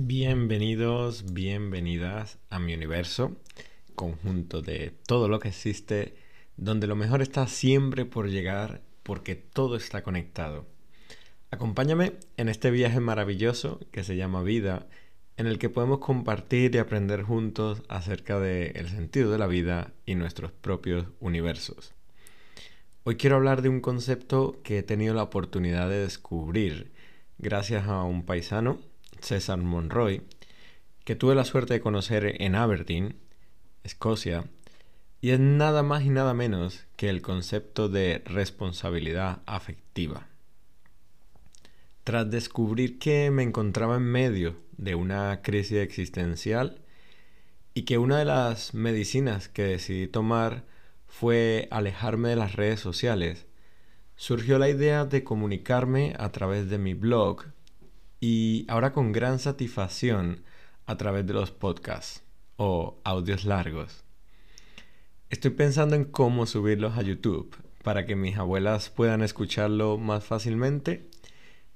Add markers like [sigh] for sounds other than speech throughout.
Bienvenidos, bienvenidas a mi universo, conjunto de todo lo que existe, donde lo mejor está siempre por llegar porque todo está conectado. Acompáñame en este viaje maravilloso que se llama vida, en el que podemos compartir y aprender juntos acerca del sentido de la vida y nuestros propios universos. Hoy quiero hablar de un concepto que he tenido la oportunidad de descubrir gracias a un paisano César Monroy, que tuve la suerte de conocer en Aberdeen, Escocia, y es nada más y nada menos que el concepto de responsabilidad afectiva. Tras descubrir que me encontraba en medio de una crisis existencial y que una de las medicinas que decidí tomar fue alejarme de las redes sociales, surgió la idea de comunicarme a través de mi blog y ahora con gran satisfacción a través de los podcasts o audios largos. Estoy pensando en cómo subirlos a YouTube para que mis abuelas puedan escucharlo más fácilmente,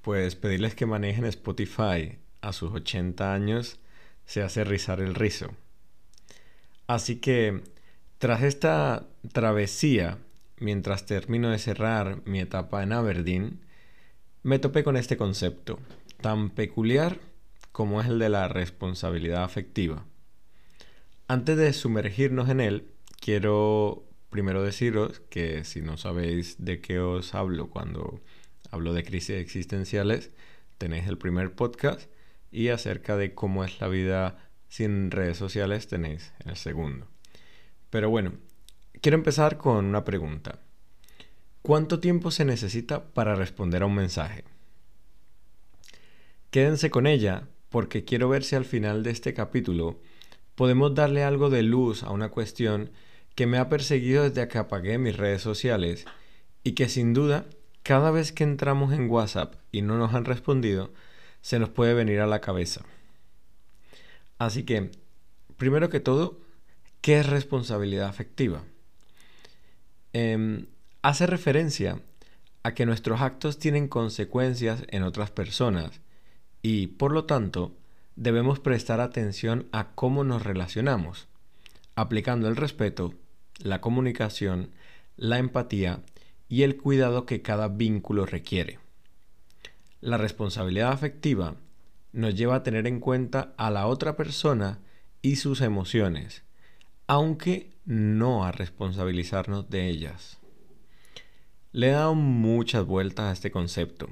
pues pedirles que manejen Spotify a sus 80 años se hace rizar el rizo. Así que, tras esta travesía, mientras termino de cerrar mi etapa en Aberdeen, me topé con este concepto, tan peculiar como es el de la responsabilidad afectiva. Antes de sumergirnos en él, quiero primero deciros que si no sabéis de qué os hablo cuando hablo de crisis existenciales, tenéis el primer podcast y acerca de cómo es la vida sin redes sociales tenéis el segundo. Pero bueno, quiero empezar con una pregunta. ¿Cuánto tiempo se necesita para responder a un mensaje? Quédense con ella porque quiero ver si al final de este capítulo podemos darle algo de luz a una cuestión que me ha perseguido desde que apagué mis redes sociales y que sin duda cada vez que entramos en WhatsApp y no nos han respondido, se nos puede venir a la cabeza. Así que, primero que todo, ¿qué es responsabilidad afectiva? Em, hace referencia a que nuestros actos tienen consecuencias en otras personas y, por lo tanto, debemos prestar atención a cómo nos relacionamos, aplicando el respeto, la comunicación, la empatía y el cuidado que cada vínculo requiere. La responsabilidad afectiva nos lleva a tener en cuenta a la otra persona y sus emociones, aunque no a responsabilizarnos de ellas. Le he dado muchas vueltas a este concepto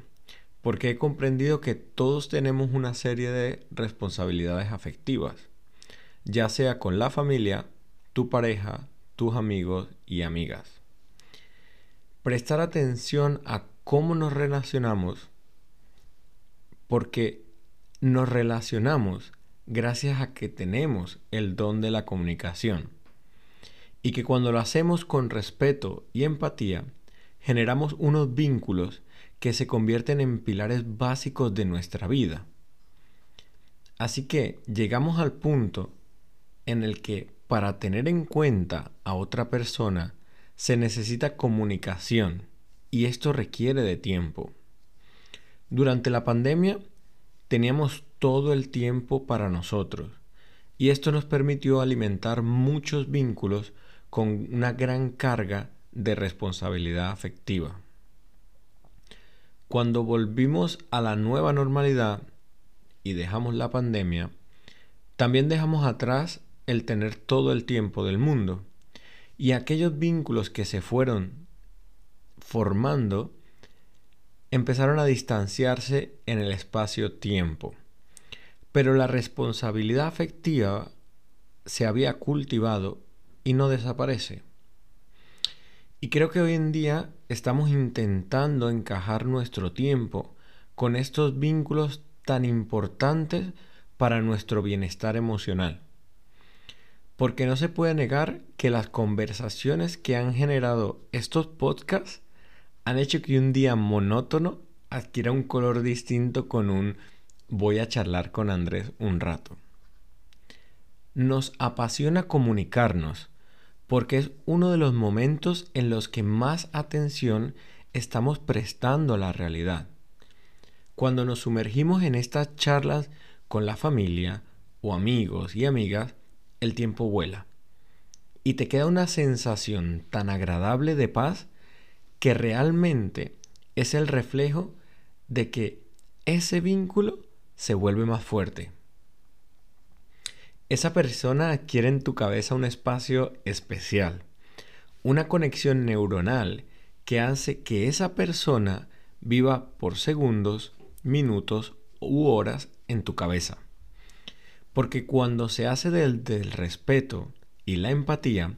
porque he comprendido que todos tenemos una serie de responsabilidades afectivas, ya sea con la familia, tu pareja, tus amigos y amigas. Prestar atención a cómo nos relacionamos, porque nos relacionamos gracias a que tenemos el don de la comunicación, y que cuando lo hacemos con respeto y empatía, generamos unos vínculos que se convierten en pilares básicos de nuestra vida. Así que llegamos al punto en el que para tener en cuenta a otra persona se necesita comunicación y esto requiere de tiempo. Durante la pandemia teníamos todo el tiempo para nosotros y esto nos permitió alimentar muchos vínculos con una gran carga de responsabilidad afectiva. Cuando volvimos a la nueva normalidad y dejamos la pandemia, también dejamos atrás el tener todo el tiempo del mundo. Y aquellos vínculos que se fueron formando empezaron a distanciarse en el espacio-tiempo. Pero la responsabilidad afectiva se había cultivado y no desaparece. Y creo que hoy en día estamos intentando encajar nuestro tiempo con estos vínculos tan importantes para nuestro bienestar emocional. Porque no se puede negar que las conversaciones que han generado estos podcasts han hecho que un día monótono adquiera un color distinto con un voy a charlar con Andrés un rato. Nos apasiona comunicarnos, porque es uno de los momentos en los que más atención estamos prestando a la realidad. Cuando nos sumergimos en estas charlas con la familia o amigos y amigas, el tiempo vuela. Y te queda una sensación tan agradable de paz que realmente es el reflejo de que ese vínculo se vuelve más fuerte. Esa persona adquiere en tu cabeza un espacio especial, una conexión neuronal que hace que esa persona viva por segundos, minutos u horas en tu cabeza. Porque cuando se hace del, del respeto y la empatía,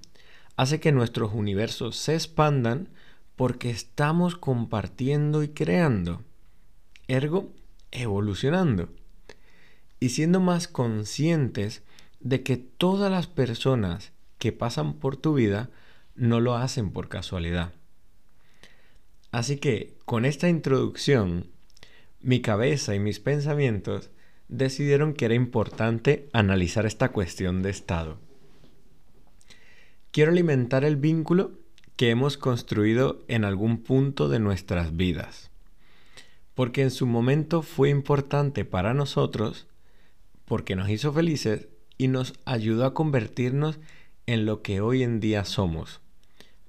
hace que nuestros universos se expandan porque estamos compartiendo y creando, ergo evolucionando y siendo más conscientes de que todas las personas que pasan por tu vida no lo hacen por casualidad. Así que con esta introducción, mi cabeza y mis pensamientos decidieron que era importante analizar esta cuestión de estado. Quiero alimentar el vínculo que hemos construido en algún punto de nuestras vidas, porque en su momento fue importante para nosotros, porque nos hizo felices y nos ayudó a convertirnos en lo que hoy en día somos,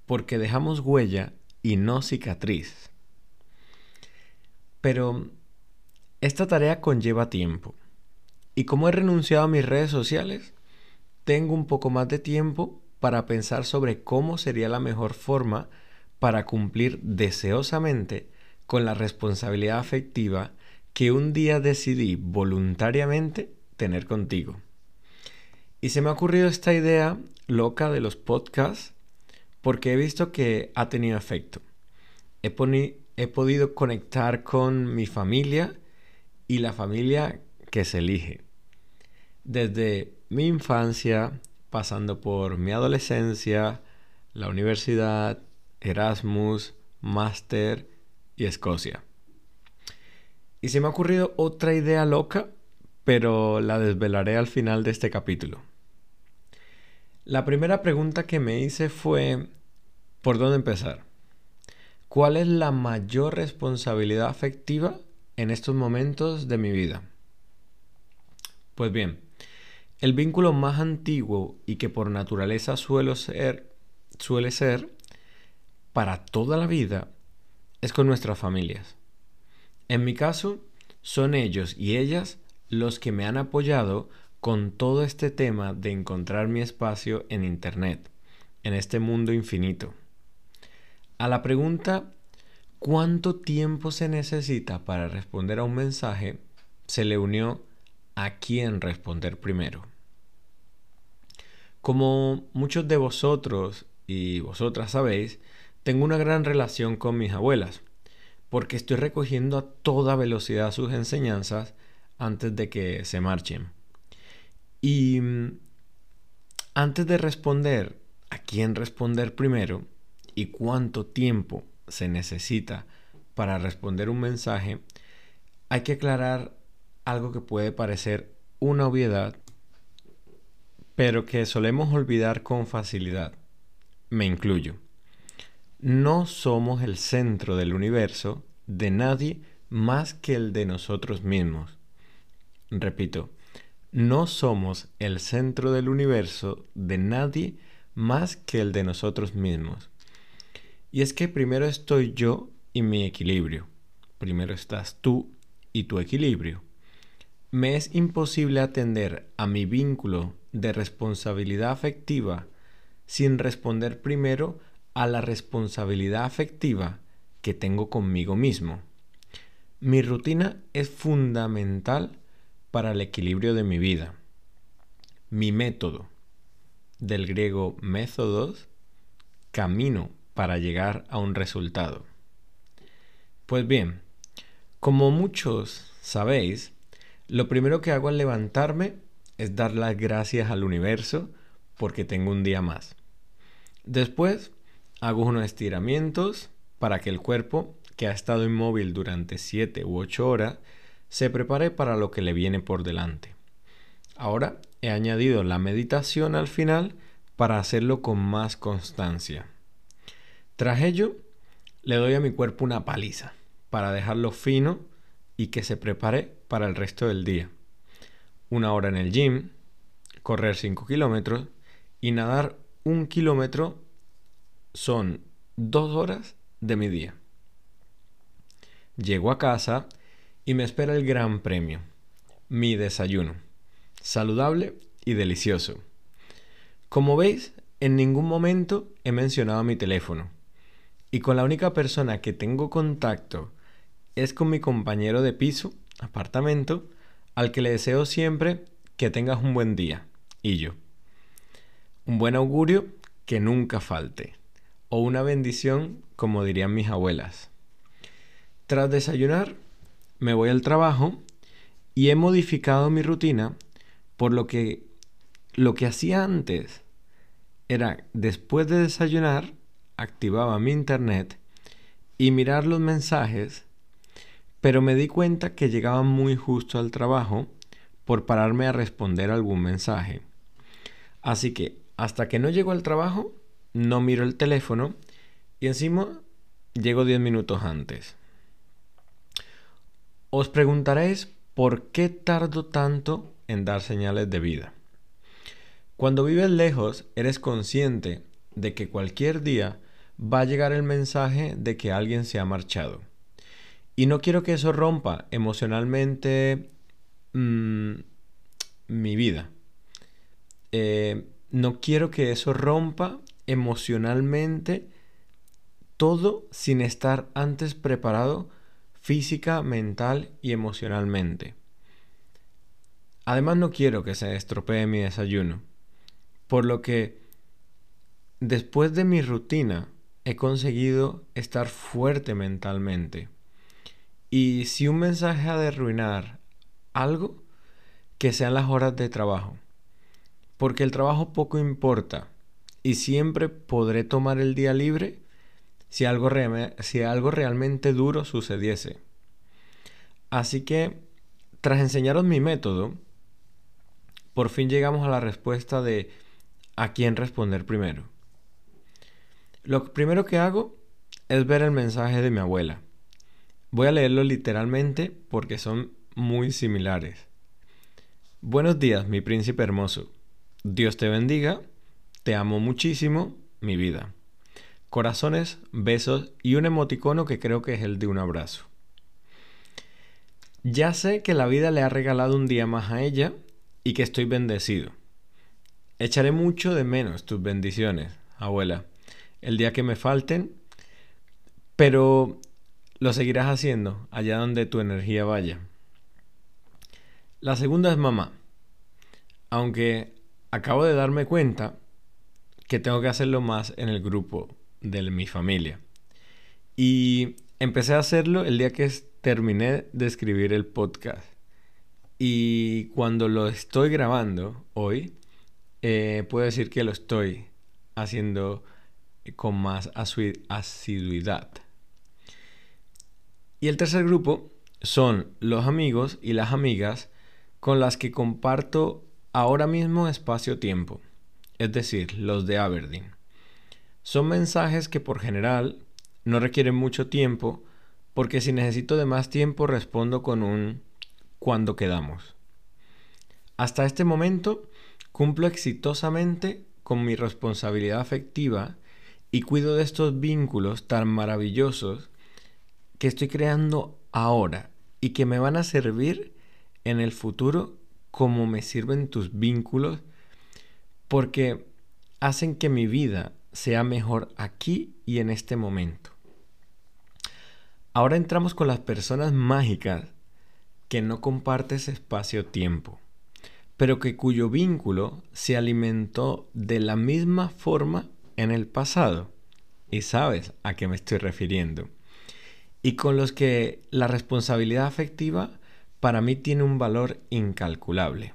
porque dejamos huella y no cicatriz. Pero esta tarea conlleva tiempo, y como he renunciado a mis redes sociales, tengo un poco más de tiempo para pensar sobre cómo sería la mejor forma para cumplir deseosamente con la responsabilidad afectiva que un día decidí voluntariamente tener contigo. Y se me ha ocurrido esta idea loca de los podcasts porque he visto que ha tenido efecto. He, he podido conectar con mi familia y la familia que se elige. Desde mi infancia, pasando por mi adolescencia, la universidad, Erasmus, máster y Escocia. Y se me ha ocurrido otra idea loca, pero la desvelaré al final de este capítulo. La primera pregunta que me hice fue, ¿por dónde empezar? ¿Cuál es la mayor responsabilidad afectiva en estos momentos de mi vida? Pues bien, el vínculo más antiguo y que por naturaleza suele ser, suele ser para toda la vida es con nuestras familias. En mi caso, son ellos y ellas los que me han apoyado con todo este tema de encontrar mi espacio en Internet, en este mundo infinito. A la pregunta ¿cuánto tiempo se necesita para responder a un mensaje? se le unió a quién responder primero. Como muchos de vosotros y vosotras sabéis, tengo una gran relación con mis abuelas, porque estoy recogiendo a toda velocidad sus enseñanzas antes de que se marchen. Y mm, antes de responder a quién responder primero y cuánto tiempo se necesita para responder un mensaje, hay que aclarar algo que puede parecer una obviedad, pero que solemos olvidar con facilidad. Me incluyo. No somos el centro del universo de nadie más que el de nosotros mismos. Repito, no somos el centro del universo de nadie más que el de nosotros mismos. Y es que primero estoy yo y mi equilibrio. Primero estás tú y tu equilibrio. Me es imposible atender a mi vínculo de responsabilidad afectiva sin responder primero a la responsabilidad afectiva que tengo conmigo mismo. Mi rutina es fundamental para el equilibrio de mi vida. Mi método, del griego métodos, camino para llegar a un resultado. Pues bien, como muchos sabéis, lo primero que hago al levantarme es dar las gracias al universo porque tengo un día más. Después hago unos estiramientos para que el cuerpo, que ha estado inmóvil durante 7 u 8 horas, se prepare para lo que le viene por delante. Ahora he añadido la meditación al final para hacerlo con más constancia. Tras ello, le doy a mi cuerpo una paliza para dejarlo fino y que se prepare para el resto del día. una hora en el gym, correr 5 kilómetros y nadar un kilómetro son dos horas de mi día. Llego a casa y me espera el gran premio, mi desayuno, saludable y delicioso. Como veis, en ningún momento he mencionado mi teléfono. Y con la única persona que tengo contacto es con mi compañero de piso, apartamento, al que le deseo siempre que tengas un buen día. Y yo. Un buen augurio que nunca falte. O una bendición, como dirían mis abuelas. Tras desayunar, me voy al trabajo y he modificado mi rutina por lo que lo que hacía antes era después de desayunar activaba mi internet y mirar los mensajes, pero me di cuenta que llegaba muy justo al trabajo por pararme a responder algún mensaje. Así que hasta que no llego al trabajo, no miro el teléfono y encima llego 10 minutos antes. Os preguntaréis por qué tardo tanto en dar señales de vida. Cuando vives lejos, eres consciente de que cualquier día va a llegar el mensaje de que alguien se ha marchado. Y no quiero que eso rompa emocionalmente mm, mi vida. Eh, no quiero que eso rompa emocionalmente todo sin estar antes preparado física, mental y emocionalmente. Además no quiero que se estropee mi desayuno, por lo que después de mi rutina he conseguido estar fuerte mentalmente. Y si un mensaje ha de arruinar algo, que sean las horas de trabajo. Porque el trabajo poco importa y siempre podré tomar el día libre si algo, si algo realmente duro sucediese. Así que, tras enseñaros mi método, por fin llegamos a la respuesta de a quién responder primero. Lo primero que hago es ver el mensaje de mi abuela. Voy a leerlo literalmente porque son muy similares. Buenos días, mi príncipe hermoso. Dios te bendiga. Te amo muchísimo, mi vida. Corazones, besos y un emoticono que creo que es el de un abrazo. Ya sé que la vida le ha regalado un día más a ella y que estoy bendecido. Echaré mucho de menos tus bendiciones, abuela el día que me falten, pero lo seguirás haciendo allá donde tu energía vaya. La segunda es mamá. Aunque acabo de darme cuenta que tengo que hacerlo más en el grupo de mi familia. Y empecé a hacerlo el día que terminé de escribir el podcast. Y cuando lo estoy grabando hoy, eh, puedo decir que lo estoy haciendo con más asiduidad. Y el tercer grupo son los amigos y las amigas con las que comparto ahora mismo espacio-tiempo, es decir, los de Aberdeen. Son mensajes que por general no requieren mucho tiempo porque si necesito de más tiempo respondo con un cuando quedamos. Hasta este momento cumplo exitosamente con mi responsabilidad afectiva y cuido de estos vínculos tan maravillosos que estoy creando ahora y que me van a servir en el futuro como me sirven tus vínculos porque hacen que mi vida sea mejor aquí y en este momento. Ahora entramos con las personas mágicas que no compartes espacio-tiempo, pero que cuyo vínculo se alimentó de la misma forma en el pasado y sabes a qué me estoy refiriendo. Y con los que la responsabilidad afectiva para mí tiene un valor incalculable.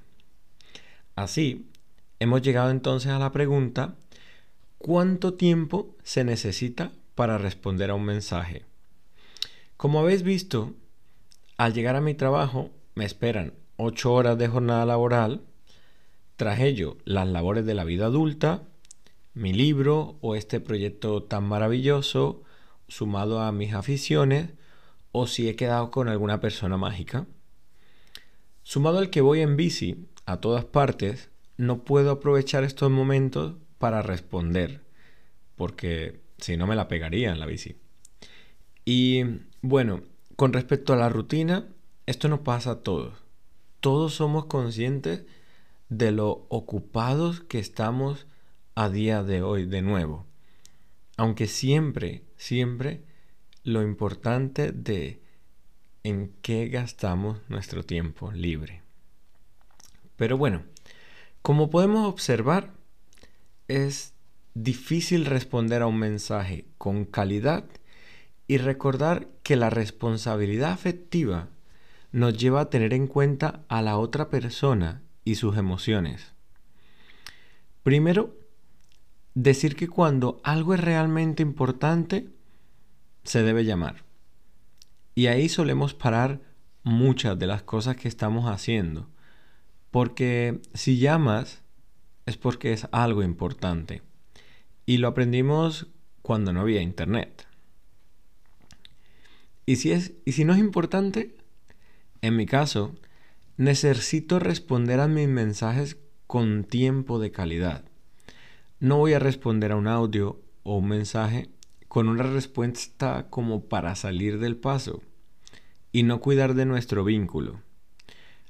Así, hemos llegado entonces a la pregunta, ¿cuánto tiempo se necesita para responder a un mensaje? Como habéis visto, al llegar a mi trabajo me esperan 8 horas de jornada laboral, tras ello las labores de la vida adulta, mi libro o este proyecto tan maravilloso sumado a mis aficiones o si he quedado con alguna persona mágica. Sumado al que voy en bici a todas partes, no puedo aprovechar estos momentos para responder, porque si no me la pegaría en la bici. Y bueno, con respecto a la rutina, esto nos pasa a todos. Todos somos conscientes de lo ocupados que estamos a día de hoy de nuevo. Aunque siempre, siempre lo importante de en qué gastamos nuestro tiempo libre. Pero bueno, como podemos observar, es difícil responder a un mensaje con calidad y recordar que la responsabilidad afectiva nos lleva a tener en cuenta a la otra persona y sus emociones. Primero, decir que cuando algo es realmente importante, se debe llamar. Y ahí solemos parar muchas de las cosas que estamos haciendo. Porque si llamas es porque es algo importante. Y lo aprendimos cuando no había internet. Y si, es, y si no es importante, en mi caso, necesito responder a mis mensajes con tiempo de calidad. No voy a responder a un audio o un mensaje con una respuesta como para salir del paso y no cuidar de nuestro vínculo.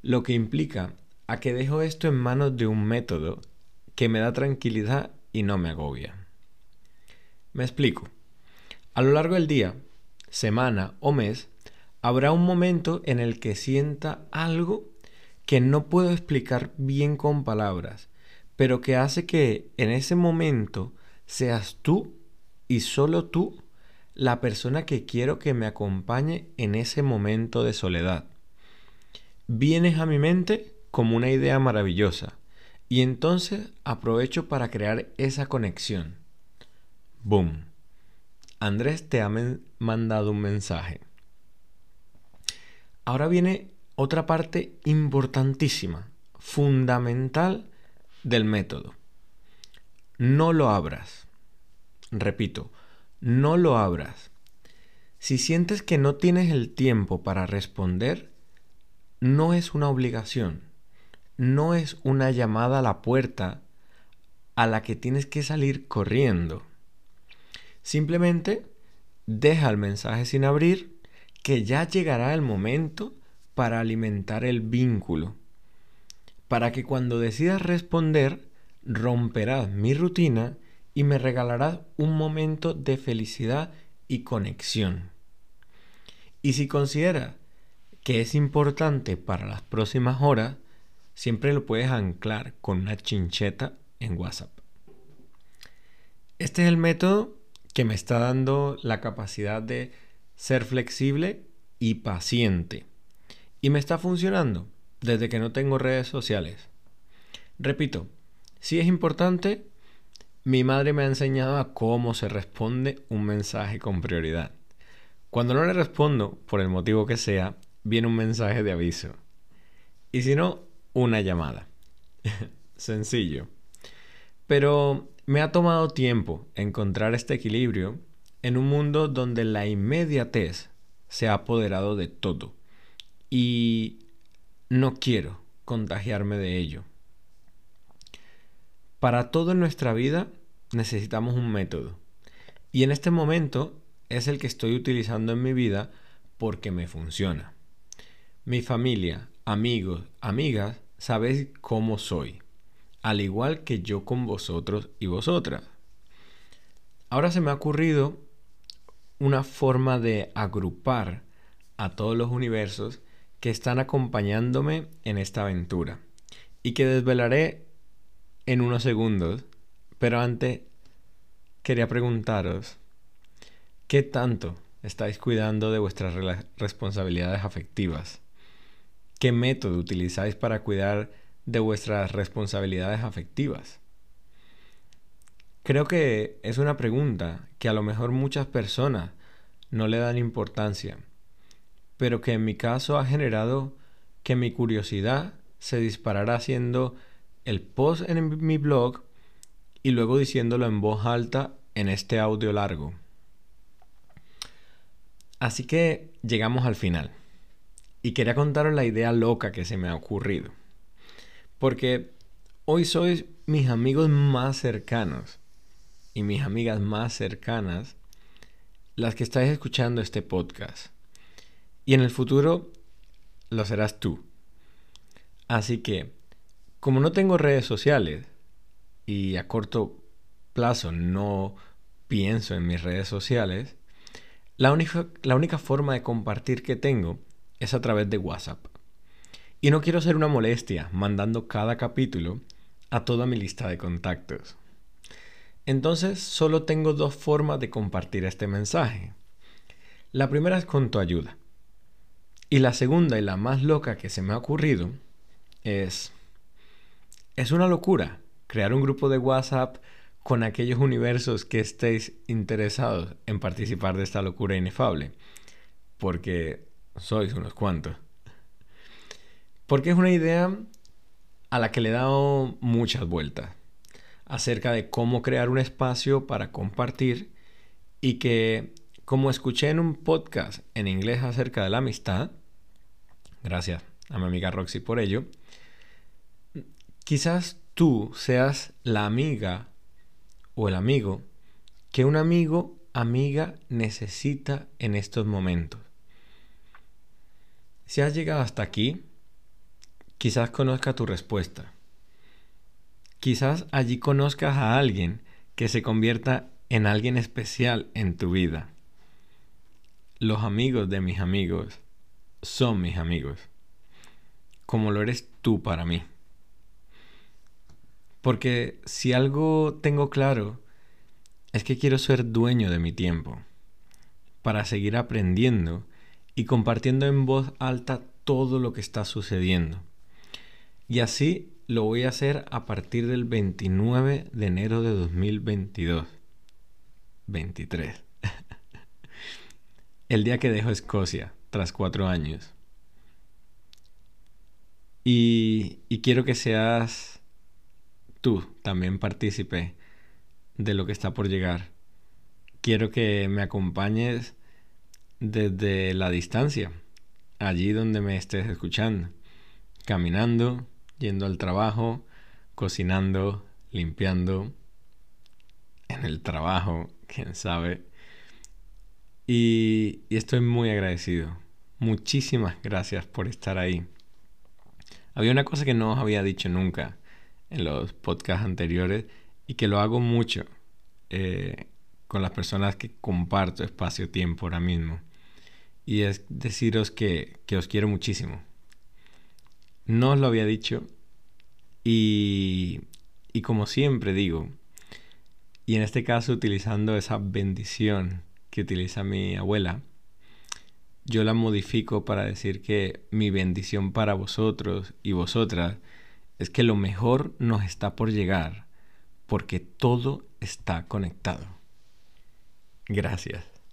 Lo que implica a que dejo esto en manos de un método que me da tranquilidad y no me agobia. Me explico. A lo largo del día, semana o mes, habrá un momento en el que sienta algo que no puedo explicar bien con palabras, pero que hace que en ese momento seas tú y solo tú la persona que quiero que me acompañe en ese momento de soledad. Vienes a mi mente como una idea maravillosa y entonces aprovecho para crear esa conexión. Boom. Andrés te ha mandado un mensaje. Ahora viene otra parte importantísima, fundamental del método. No lo abras. Repito, no lo abras. Si sientes que no tienes el tiempo para responder, no es una obligación, no es una llamada a la puerta a la que tienes que salir corriendo. Simplemente deja el mensaje sin abrir, que ya llegará el momento para alimentar el vínculo, para que cuando decidas responder, romperás mi rutina y me regalarás un momento de felicidad y conexión. Y si considera que es importante para las próximas horas, siempre lo puedes anclar con una chincheta en WhatsApp. Este es el método que me está dando la capacidad de ser flexible y paciente. Y me está funcionando desde que no tengo redes sociales. Repito, si es importante, mi madre me ha enseñado a cómo se responde un mensaje con prioridad. Cuando no le respondo, por el motivo que sea, viene un mensaje de aviso. Y si no, una llamada. [laughs] Sencillo. Pero me ha tomado tiempo encontrar este equilibrio en un mundo donde la inmediatez se ha apoderado de todo. Y no quiero contagiarme de ello. Para todo en nuestra vida necesitamos un método. Y en este momento es el que estoy utilizando en mi vida porque me funciona. Mi familia, amigos, amigas, sabéis cómo soy, al igual que yo con vosotros y vosotras. Ahora se me ha ocurrido una forma de agrupar a todos los universos que están acompañándome en esta aventura y que desvelaré en unos segundos, pero antes quería preguntaros, ¿qué tanto estáis cuidando de vuestras responsabilidades afectivas? ¿Qué método utilizáis para cuidar de vuestras responsabilidades afectivas? Creo que es una pregunta que a lo mejor muchas personas no le dan importancia, pero que en mi caso ha generado que mi curiosidad se disparara haciendo el post en mi blog y luego diciéndolo en voz alta en este audio largo. Así que llegamos al final. Y quería contaros la idea loca que se me ha ocurrido. Porque hoy sois mis amigos más cercanos y mis amigas más cercanas las que estáis escuchando este podcast. Y en el futuro lo serás tú. Así que, como no tengo redes sociales y a corto plazo no pienso en mis redes sociales, la única, la única forma de compartir que tengo es a través de WhatsApp. Y no quiero ser una molestia mandando cada capítulo a toda mi lista de contactos. Entonces solo tengo dos formas de compartir este mensaje. La primera es con tu ayuda. Y la segunda y la más loca que se me ha ocurrido es... Es una locura crear un grupo de WhatsApp con aquellos universos que estéis interesados en participar de esta locura inefable. Porque sois unos cuantos. Porque es una idea a la que le he dado muchas vueltas acerca de cómo crear un espacio para compartir y que, como escuché en un podcast en inglés acerca de la amistad, gracias a mi amiga Roxy por ello, quizás tú seas la amiga o el amigo que un amigo, amiga necesita en estos momentos. Si has llegado hasta aquí, quizás conozca tu respuesta. Quizás allí conozcas a alguien que se convierta en alguien especial en tu vida. Los amigos de mis amigos son mis amigos, como lo eres tú para mí. Porque si algo tengo claro, es que quiero ser dueño de mi tiempo, para seguir aprendiendo y compartiendo en voz alta todo lo que está sucediendo. Y así lo voy a hacer a partir del 29 de enero de 2022. 23. [laughs] El día que dejo Escocia, tras cuatro años. Y, y quiero que seas tú también partícipe de lo que está por llegar. Quiero que me acompañes desde la distancia, allí donde me estés escuchando, caminando, yendo al trabajo, cocinando, limpiando, en el trabajo, [laughs] quién sabe. Y, estoy muy agradecido. Muchísimas gracias por estar ahí. Había una cosa que no os había dicho nunca en los podcasts anteriores y que lo hago mucho eh, con las personas que comparto espacio-tiempo ahora mismo. Y es deciros que, que os quiero muchísimo. No os lo había dicho y, y como siempre digo, y en este caso utilizando esa bendición que utiliza mi abuela, yo la modifico para decir que mi bendición para vosotros y vosotras es que lo mejor nos está por llegar porque todo está conectado. Gracias.